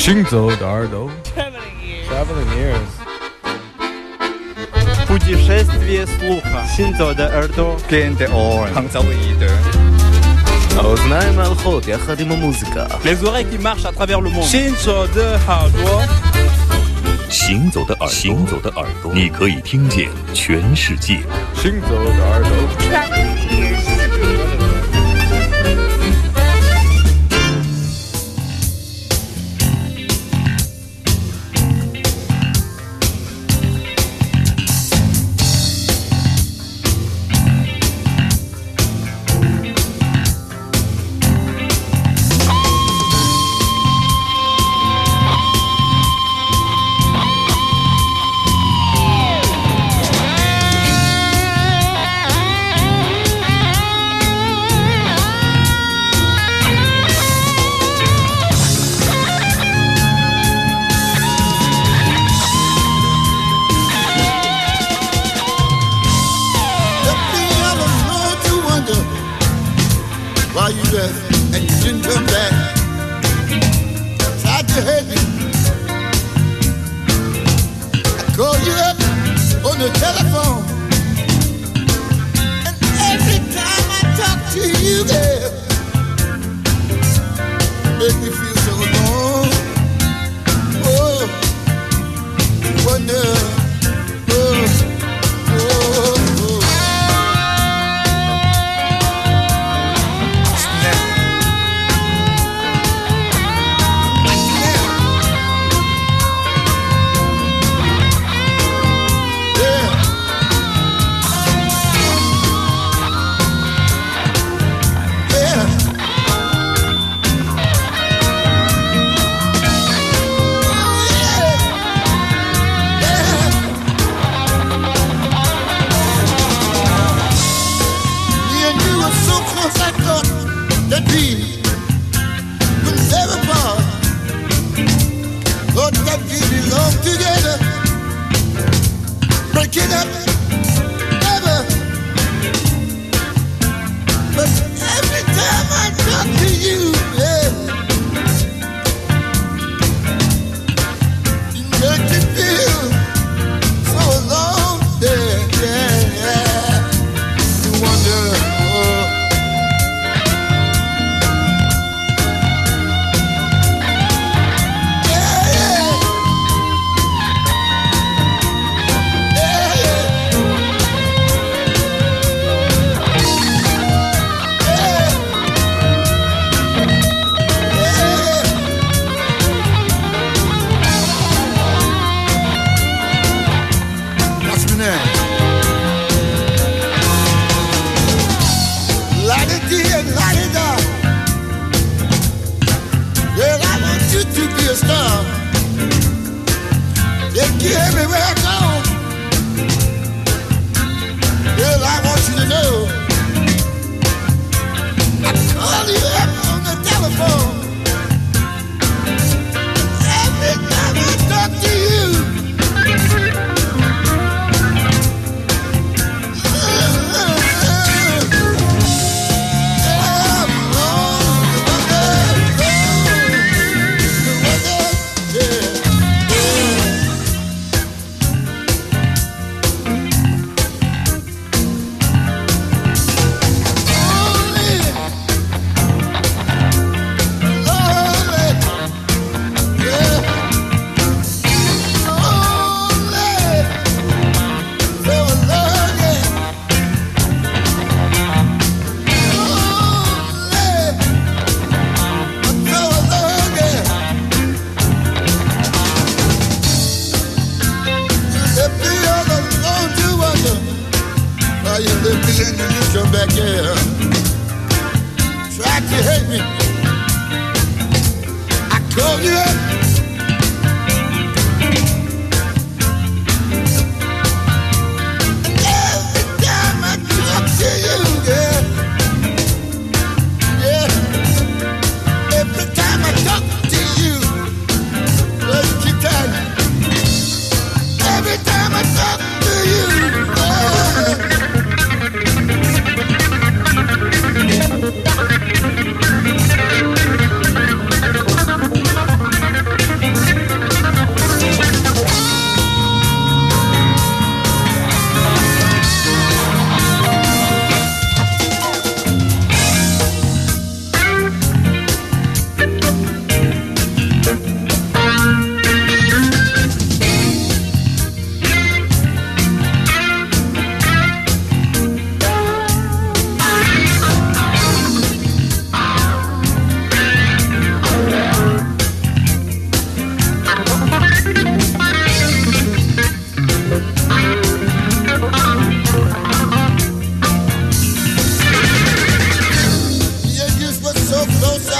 行走的耳朵。Traveling ears。Путешествие слуха. Синто де эрдо. Кенте ор. Ханцалы иде. Аузнай малхот, я ходим музыка. Les oreilles qui marchent à travers le monde. 行走的耳朵，行走的耳朵，你可以听见全世界。行走的耳朵。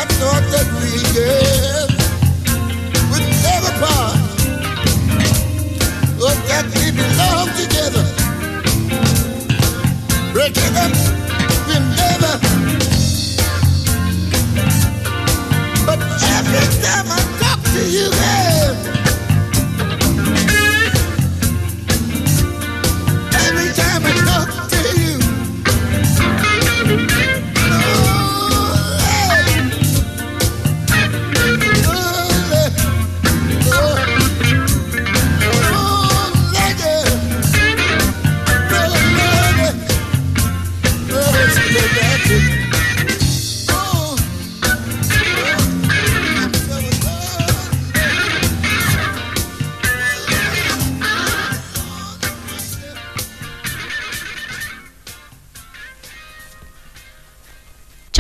I thought that we'd never part, that we belong together. Breaking up.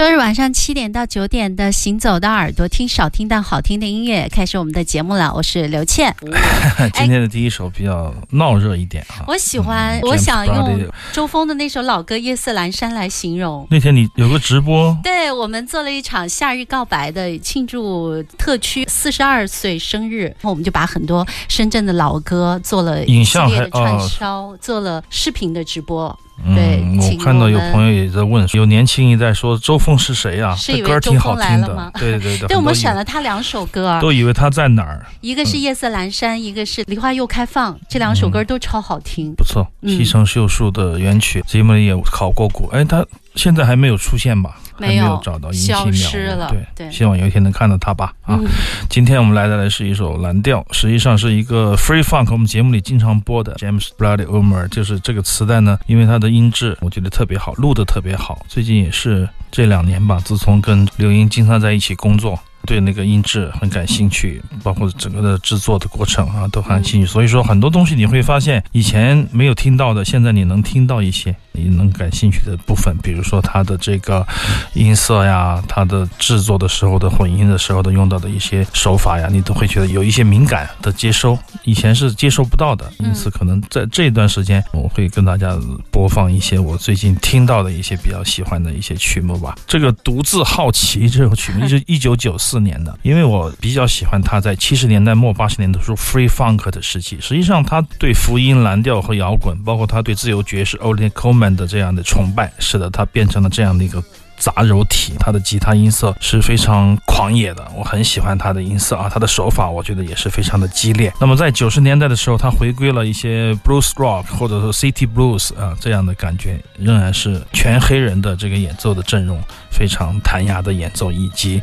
周日晚上七点到九点的《行走的耳朵》，听少听但好听的音乐，开始我们的节目了。我是刘倩，今天的第一首比较闹热一点啊。我喜欢，嗯我想用周峰的那首老歌《夜色阑珊》来形容。那天你有个直播，对我们做了一场夏日告白的庆祝特区四十二岁生日，然后我们就把很多深圳的老歌做了一影系列的像还哦串烧，做了视频的直播。对嗯，我看到有朋友也在问，有年轻一代说周峰是谁啊？是以为这歌挺好周峰来听了吗的，对对对。对，我们选了他两首歌，都以为他在哪儿，一个是《夜色阑珊》，一个是《梨花又开放》，这两首歌都超好听。不错。嗯西城秀树的原曲，节目里也考过古，哎，他现在还没有出现吧？还没有有找到，消阴气渺无失了对，对希望有一天能看到他吧。啊，嗯今天我们来的来是一首蓝调，实际上是一个 free funk，我们节目里经常播的 James Bloody Omer，就是这个磁带呢，因为它的音质我觉得特别好，录的特别好。最近也是这两年吧，自从跟刘英经常在一起工作。对那个音质很感兴趣，包括整个的制作的过程啊，都很感兴趣。所以说很多东西你会发现以前没有听到的，现在你能听到一些你能感兴趣的部分，比如说它的这个音色呀，它的制作的时候的混音的时候的用到的一些手法呀，你都会觉得有一些敏感的接收，以前是接收不到的。因此，可能在这段时间，我会跟大家播放一些我最近听到的一些比较喜欢的一些曲目吧。这个独自好奇这首曲目是一九九四四年的，因为我比较喜欢他在七十年代末八十年代的时候 free funk 的时期。实际上，他对福音、蓝调和摇滚，包括他对自由爵士 o l i n Coleman 的这样的崇拜，使得他变成了这样的一个。杂糅体，他的吉他音色是非常狂野的，我很喜欢他的音色啊，他的手法我觉得也是非常的激烈。那么在九十年代的时候，他回归了一些 blues rock 或者说 city blues 啊这样的感觉，仍然是全黑人的这个演奏的阵容，非常弹牙的演奏以及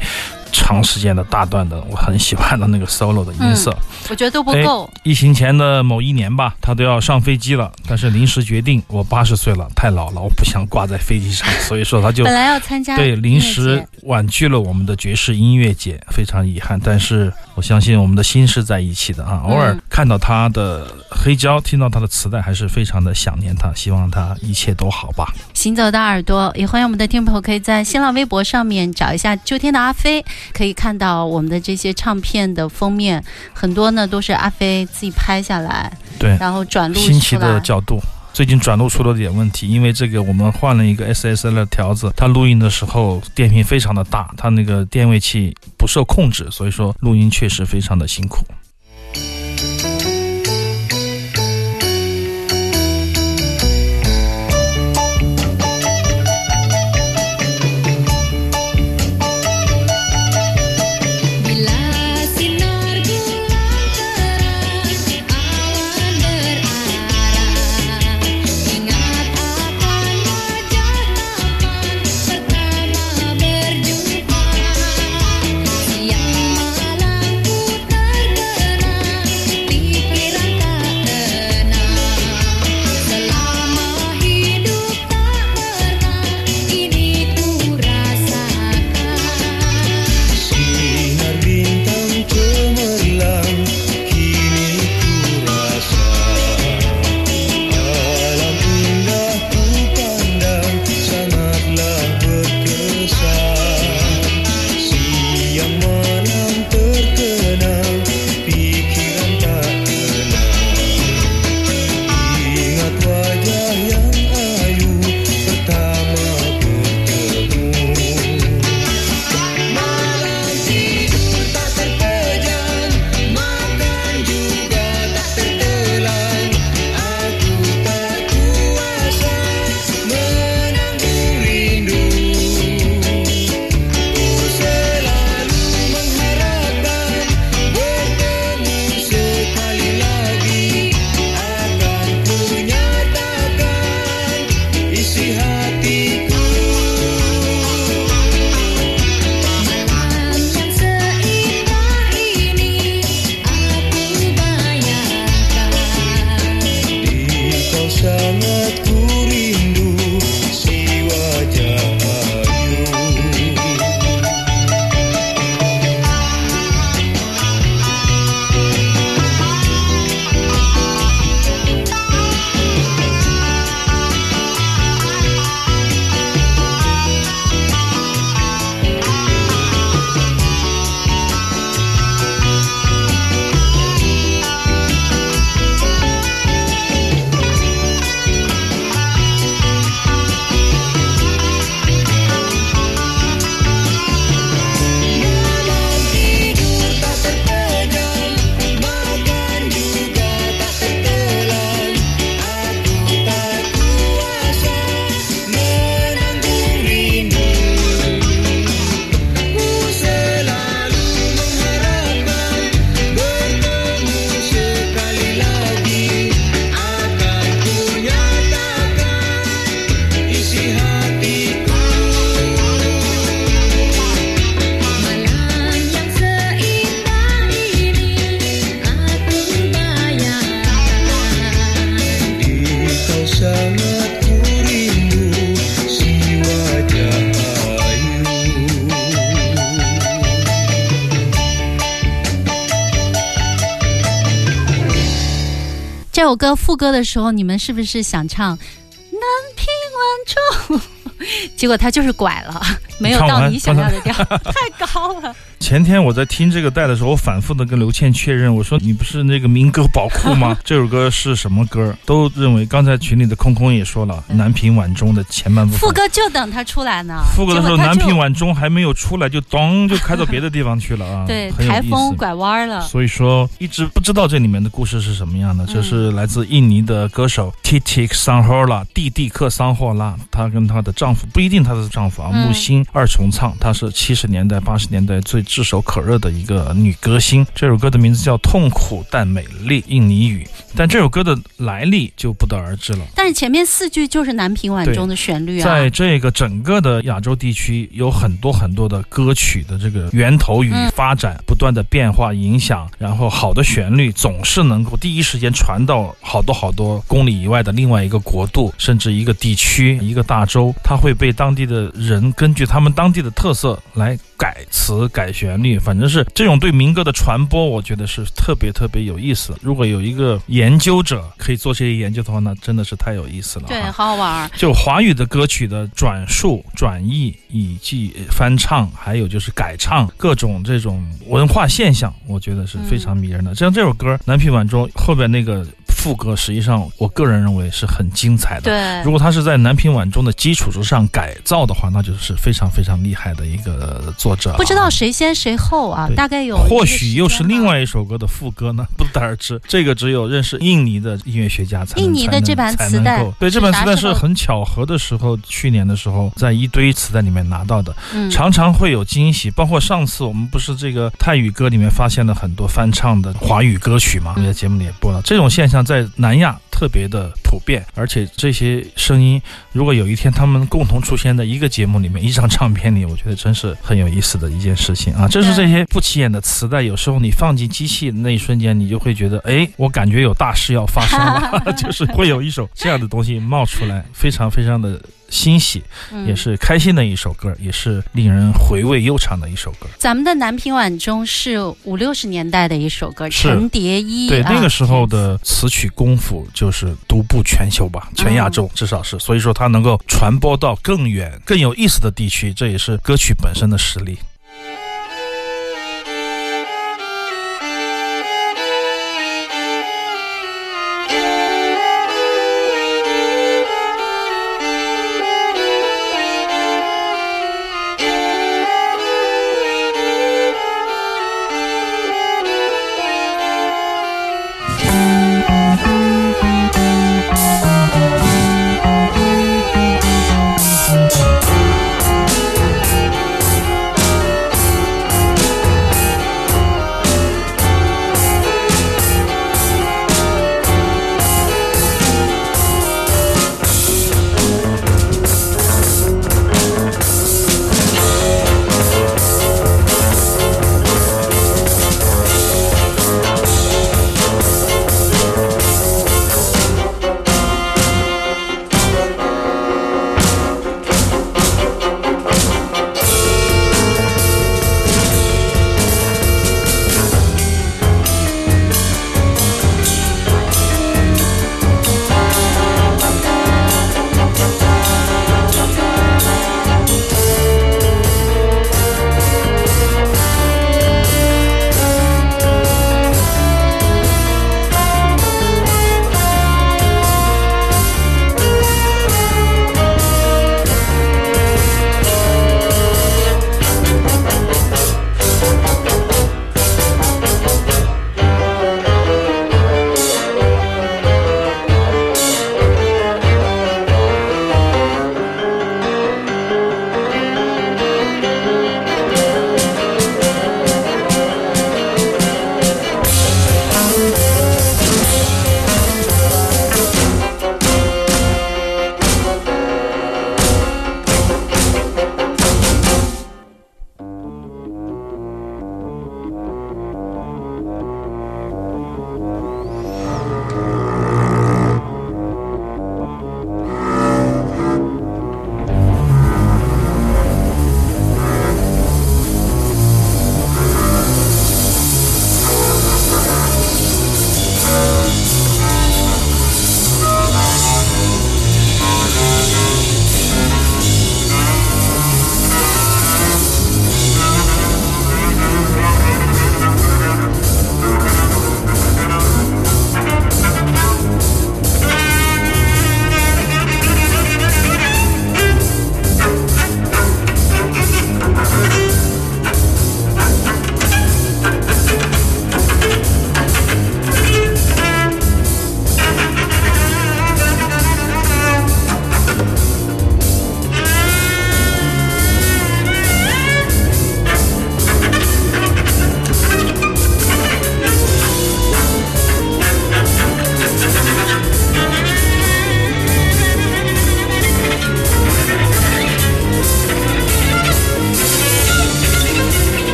长时间的大段的我很喜欢的那个 solo 的音色。我觉得都不哎够。疫情前的某一年吧，他都要上飞机了，但是临时决定，我八十岁了，太老了，我不想挂在飞机上，所以说他就本来要参加对，临时婉拒了我们的爵士音乐节，非常遗憾。但是我相信我们的心是在一起的啊！偶尔嗯看到他的黑胶，听到他的磁带，还是非常的想念他，希望他一切都好吧。行走的耳朵，也欢迎我们的听众朋友可以在新浪微博上面找一下“秋天的阿飞”，可以看到我们的这些唱片的封面，很多呢都是阿飞自己拍下来，对，然后转录新奇。的角度。最近转录出了点问题，因为这个我们换了一个 SSL 的条子，它录音的时候电频非常的大，它那个电位器不受控制，所以说录音确实非常的辛苦。这首歌副歌的时候，你们是不是想唱“南屏晚钟”？结果他就是拐了，没有到你想要的调，太高了。前天我在听这个带的时候，我反复的跟刘倩确认，我说你不是那个民歌宝库吗？这首歌是什么歌？都认为刚才群里的空空也说了，南屏晚钟的前半部分。副歌就等他出来呢，副歌的时候，南屏晚钟还没有出来，就咚就开到别的地方去了啊！对台风。拐弯了。所以说，一直不知道这里面的故事是什么样的。这是来自印尼的歌手 Titik Sanhola 蒂蒂克桑霍拉，她跟她的丈夫不一定她的丈夫啊，嗯木星二重唱，她是七十年代八十年代最炙手可热的一个女歌星。这首歌的名字叫《痛苦但美丽》，印尼语。但这首歌的来历就不得而知了。但是前面四句就是南屏晚钟的旋律啊，在这个整个的亚洲地区，有很多很多的歌曲的这个源头与嗯发展不断的变化影响，然后好的旋律总是能够第一时间传到好多好多公里以外的另外一个国度，甚至一个地区、一个大洲，它会被当地的人根据他们当地的特色来改词、改旋律，反正是这种对民歌的传播，我觉得是特别特别有意思。如果有一个研究者可以做这些研究的话，那真的是太有意思了、啊。对，好好玩儿。就华语的歌曲的转述、转译以及翻唱，还有就是改唱，各种这种文化现象，我觉得是非常迷人的。像这首歌《南屏晚钟》后边那个副歌，实际上我个人认为是很精彩的。对如，果它是在南屏晚钟的基础之上改造的话，那就是非常非常厉害的一个作者、不知道。谁先谁后啊？大概有或许又是另。外一首歌的副歌呢，不得而知。这个只有认识印尼的音乐学家才能印尼的这盘磁带对，这盘磁带是很巧合的时候，去年的时候在一堆磁带里面拿到的，嗯，常常会有惊喜。包括上次我们不是这个泰语歌里面发现了很多翻唱的华语歌曲嘛，我们在节目里也播了。这种现象在南亚特别的普遍，而且这些声音如果有一天他们共同出现在一个节目里面、一张唱片里，我觉得真是很有意思的一件事情啊！就是这些不起眼的磁带，有时候你放进机器的那一瞬间，你就会觉得，哎，我感觉有大事要发生了，就是会有一首这样的东西冒出来，非常非常的欣喜，嗯也是开心的一首歌，也是令人回味悠长的一首歌。咱们的南屏晚钟是五六十年代的一首歌，是陈蝶衣对，啊那个时候的词曲功夫就是独步全球吧，全亚嗯洲至少是，所以说它能够传播到更远、更有意思的地区，这也是歌曲本身的实力。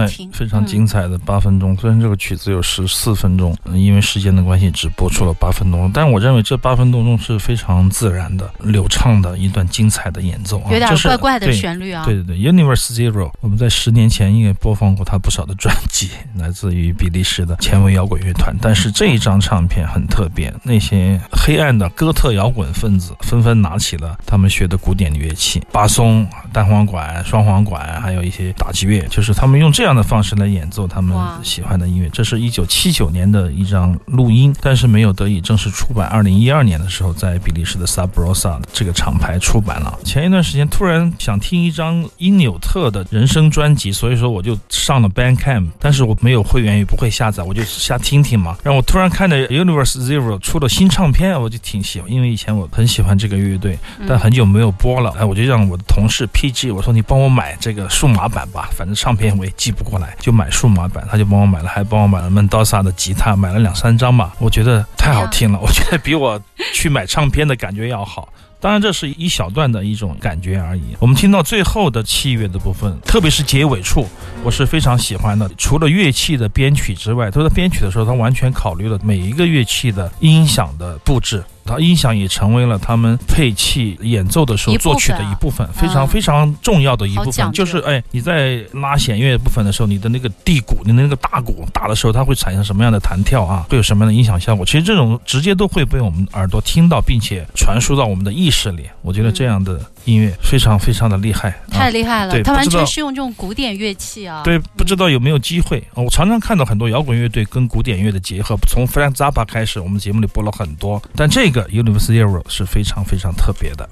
好听，非常嗯精彩的八分钟。虽然这个曲子有十四分钟，嗯因为时间的关系只播出了八分钟，但我认为这八分多钟是非常自然的、流畅的一段精彩的演奏啊，有点怪怪的对旋律啊。对对对，Universe Zero，我们在十年前应该播放过他不少的专辑，来自于比利时的前卫摇滚乐团。但是这一张唱片很特别，那些黑暗的哥特摇滚分子纷纷拿起了他们学的古典乐器，巴松、单簧管、双簧管，还有一些打击乐，就是他们用这样的方式来演奏他们喜欢的音乐。这是一九七九年的一张录音，但是没有得以正式出版。二零一二年的时候，在比利时的 Sabrosa 这个厂牌出版了。前一段时间突然想听一张因纽特的人声专辑，所以说我就上了 Bandcamp，但是我没有会员，也不会下载，我就瞎听听嘛。然后我突然看到 Universe Zero 出了新唱片，我就挺喜欢，因为以前我很喜欢这个乐队，嗯但很久没有播了，哎，我就让我的同事 PG 我说你帮我买这个数码版吧，反正唱片我也寄不过来，就买数码版，他就帮我买了，还帮我买了 Mendoza 的吉他，买了两三张吧，我觉得太好听了，我觉得比我去买唱片的感觉要好。当然，这是一小段的一种感觉而已。我们听到最后的器乐的部分，特别是结尾处，我是非常喜欢的。除了乐器的编曲之外，他在编曲的时候，他完全考虑了每一个乐器的音响的布置。它音响也成为了他们配器演奏的时候作曲的一部分，非常嗯非常重要的一部分。就是哎，你在拉弦乐部分的时候，你的那个地鼓，你的那个大鼓打的时候，它会产生什么样的弹跳啊？会有什么样的音响效果？其实这种直接都会被我们耳朵听到，并且传输到我们的意识里。我觉得这样的音乐非常非常的厉害，啊太厉害了，对他完全是用这种古典乐器啊。对，不知道有没有机会啊？我常常看到很多摇滚乐队跟古典乐的结合，从 Frank Zappa 开始，我们节目里播了很多，但这个 Universe Zero 是非常非常特别的。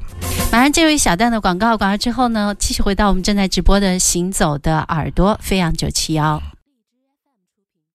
马上进入一小段的广告，广告之后呢，继续回到我们正在直播的《行走的耳朵》飞扬九七幺。